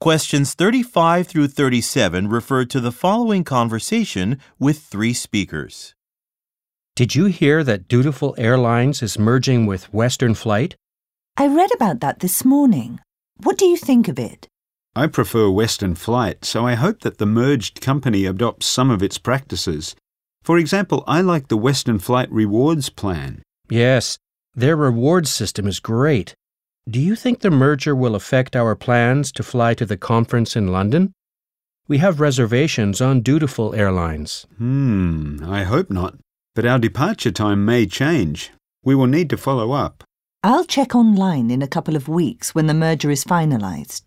Questions 35 through 37 refer to the following conversation with three speakers. Did you hear that Dutiful Airlines is merging with Western Flight? I read about that this morning. What do you think of it? I prefer Western Flight, so I hope that the merged company adopts some of its practices. For example, I like the Western Flight Rewards plan. Yes, their rewards system is great. Do you think the merger will affect our plans to fly to the conference in London? We have reservations on Dutiful Airlines. Hmm, I hope not. But our departure time may change. We will need to follow up. I'll check online in a couple of weeks when the merger is finalized.